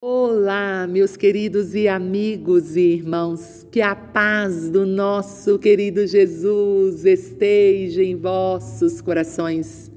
Olá, meus queridos e amigos e irmãos, que a paz do nosso querido Jesus esteja em vossos corações.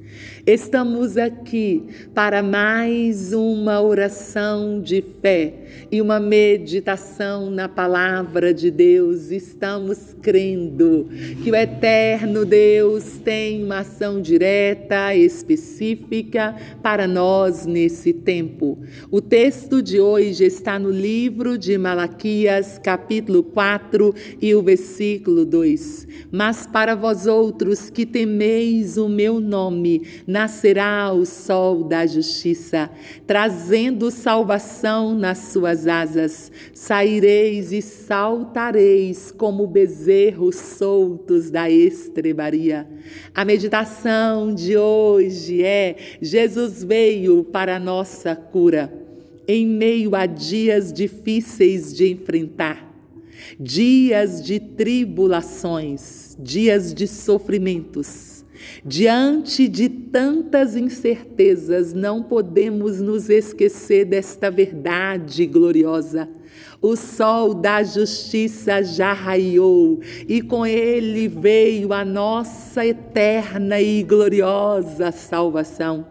Estamos aqui para mais uma oração de fé e uma meditação na palavra de Deus. Estamos crendo que o eterno Deus tem uma ação direta, específica para nós nesse tempo. O texto de hoje está no livro de Malaquias, capítulo 4 e o versículo 2. Mas para vós outros que temeis o meu nome, nascerá o sol da justiça, trazendo salvação nas suas asas. Saireis e saltareis como bezerros soltos da estrebaria. A meditação de hoje é: Jesus veio para nossa cura, em meio a dias difíceis de enfrentar dias de tribulações, dias de sofrimentos. Diante de tantas incertezas, não podemos nos esquecer desta verdade gloriosa. O sol da justiça já raiou e com ele veio a nossa eterna e gloriosa salvação.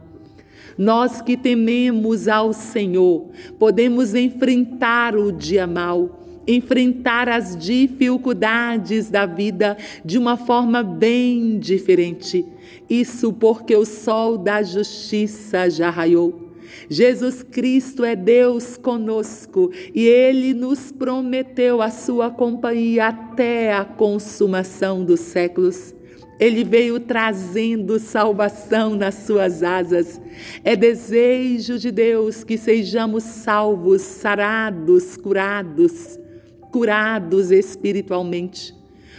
Nós que tememos ao Senhor, podemos enfrentar o dia mau enfrentar as dificuldades da vida de uma forma bem diferente. Isso porque o sol da justiça já raiou. Jesus Cristo é Deus conosco e Ele nos prometeu a sua companhia até a consumação dos séculos. Ele veio trazendo salvação nas suas asas. É desejo de Deus que sejamos salvos, sarados, curados curados espiritualmente.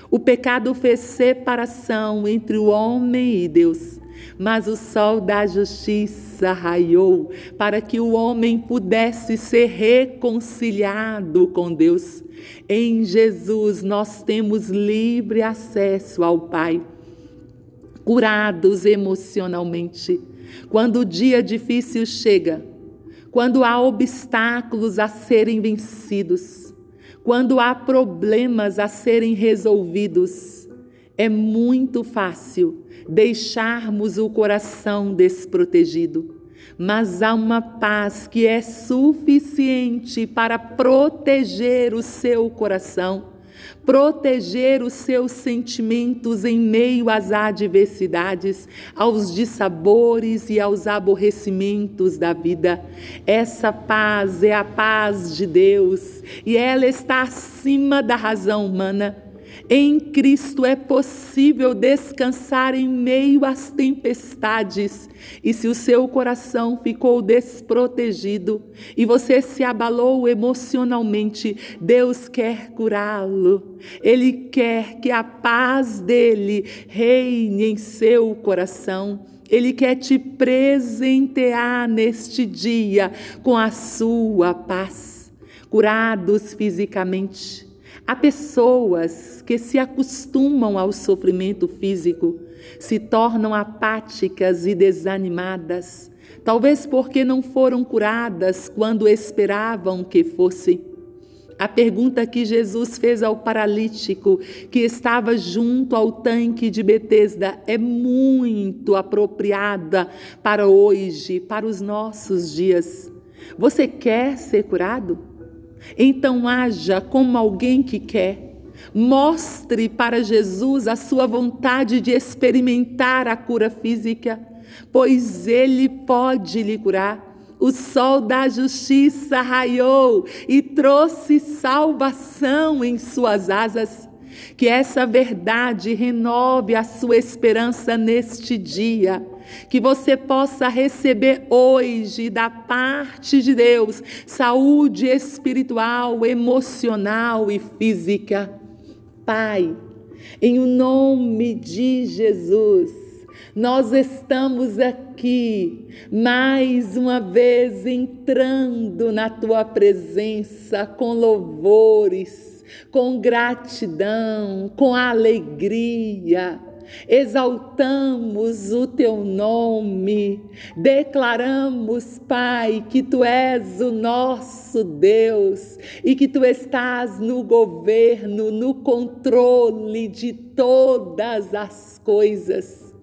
O pecado fez separação entre o homem e Deus, mas o sol da justiça raiou para que o homem pudesse ser reconciliado com Deus. Em Jesus nós temos livre acesso ao Pai, curados emocionalmente. Quando o dia difícil chega, quando há obstáculos a serem vencidos, quando há problemas a serem resolvidos, é muito fácil deixarmos o coração desprotegido, mas há uma paz que é suficiente para proteger o seu coração proteger os seus sentimentos em meio às adversidades, aos dissabores e aos aborrecimentos da vida. Essa paz é a paz de Deus e ela está acima da razão humana. Em Cristo é possível descansar em meio às tempestades. E se o seu coração ficou desprotegido e você se abalou emocionalmente, Deus quer curá-lo. Ele quer que a paz dele reine em seu coração. Ele quer te presentear neste dia com a sua paz. Curados fisicamente Há pessoas que se acostumam ao sofrimento físico, se tornam apáticas e desanimadas, talvez porque não foram curadas quando esperavam que fossem. A pergunta que Jesus fez ao paralítico que estava junto ao tanque de Betesda é muito apropriada para hoje, para os nossos dias. Você quer ser curado? Então haja como alguém que quer. Mostre para Jesus a sua vontade de experimentar a cura física, pois Ele pode lhe curar. O sol da justiça raiou e trouxe salvação em suas asas. Que essa verdade renove a sua esperança neste dia. Que você possa receber hoje da parte de Deus saúde espiritual, emocional e física. Pai, em o nome de Jesus, nós estamos aqui mais uma vez entrando na tua presença com louvores com gratidão, com alegria, exaltamos o teu nome, declaramos, Pai, que tu és o nosso Deus e que tu estás no governo, no controle de todas as coisas.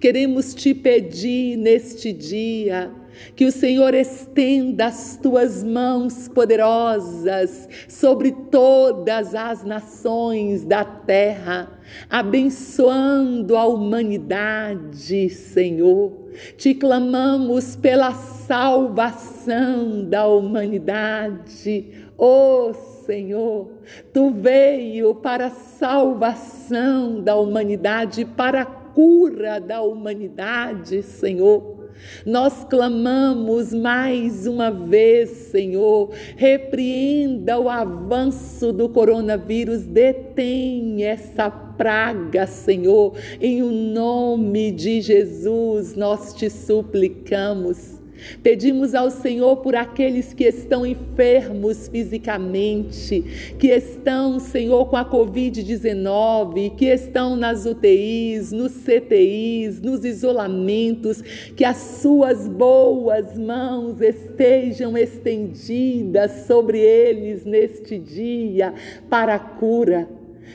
Queremos te pedir neste dia que o Senhor estenda as tuas mãos poderosas sobre todas as nações da terra, abençoando a humanidade, Senhor. Te clamamos pela salvação da humanidade. Oh Senhor, tu veio para a salvação da humanidade, para a cura da humanidade, Senhor. Nós clamamos mais uma vez, Senhor, repreenda o avanço do coronavírus, detém essa praga, Senhor, em o nome de Jesus nós te suplicamos. Pedimos ao Senhor por aqueles que estão enfermos fisicamente, que estão, Senhor, com a Covid-19, que estão nas UTIs, nos CTIs, nos isolamentos, que as suas boas mãos estejam estendidas sobre eles neste dia para a cura.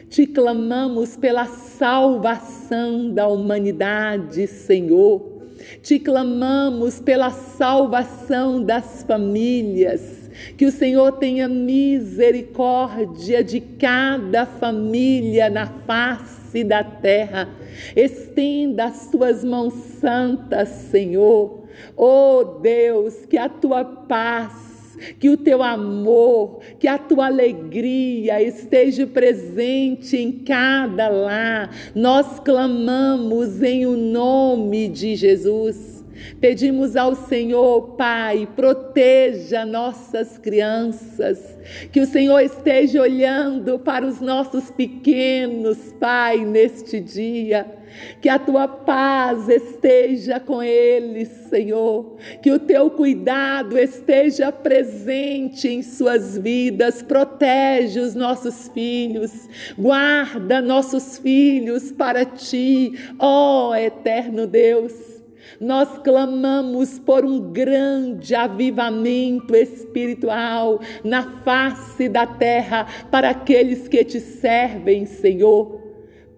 Te clamamos pela salvação da humanidade, Senhor. Te clamamos pela salvação das famílias. Que o Senhor tenha misericórdia de cada família na face da terra. Estenda as tuas mãos santas, Senhor. Oh Deus, que a tua paz que o teu amor, que a tua alegria esteja presente em cada lar. Nós clamamos em o nome de Jesus. Pedimos ao Senhor, Pai, proteja nossas crianças, que o Senhor esteja olhando para os nossos pequenos, Pai, neste dia que a tua paz esteja com eles, Senhor. Que o teu cuidado esteja presente em suas vidas. Protege os nossos filhos. Guarda nossos filhos para ti, ó eterno Deus. Nós clamamos por um grande avivamento espiritual na face da terra para aqueles que te servem, Senhor.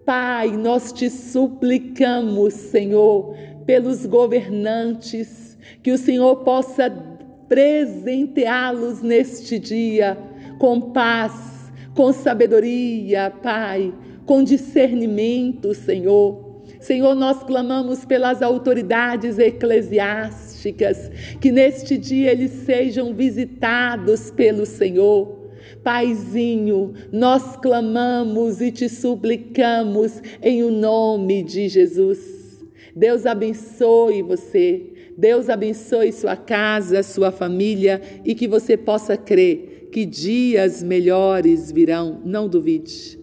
Pai, nós te suplicamos, Senhor, pelos governantes, que o Senhor possa presenteá-los neste dia com paz, com sabedoria, Pai, com discernimento, Senhor. Senhor, nós clamamos pelas autoridades eclesiásticas, que neste dia eles sejam visitados pelo Senhor Paizinho, nós clamamos e te suplicamos em o nome de Jesus. Deus abençoe você. Deus abençoe sua casa, sua família e que você possa crer que dias melhores virão. Não duvide.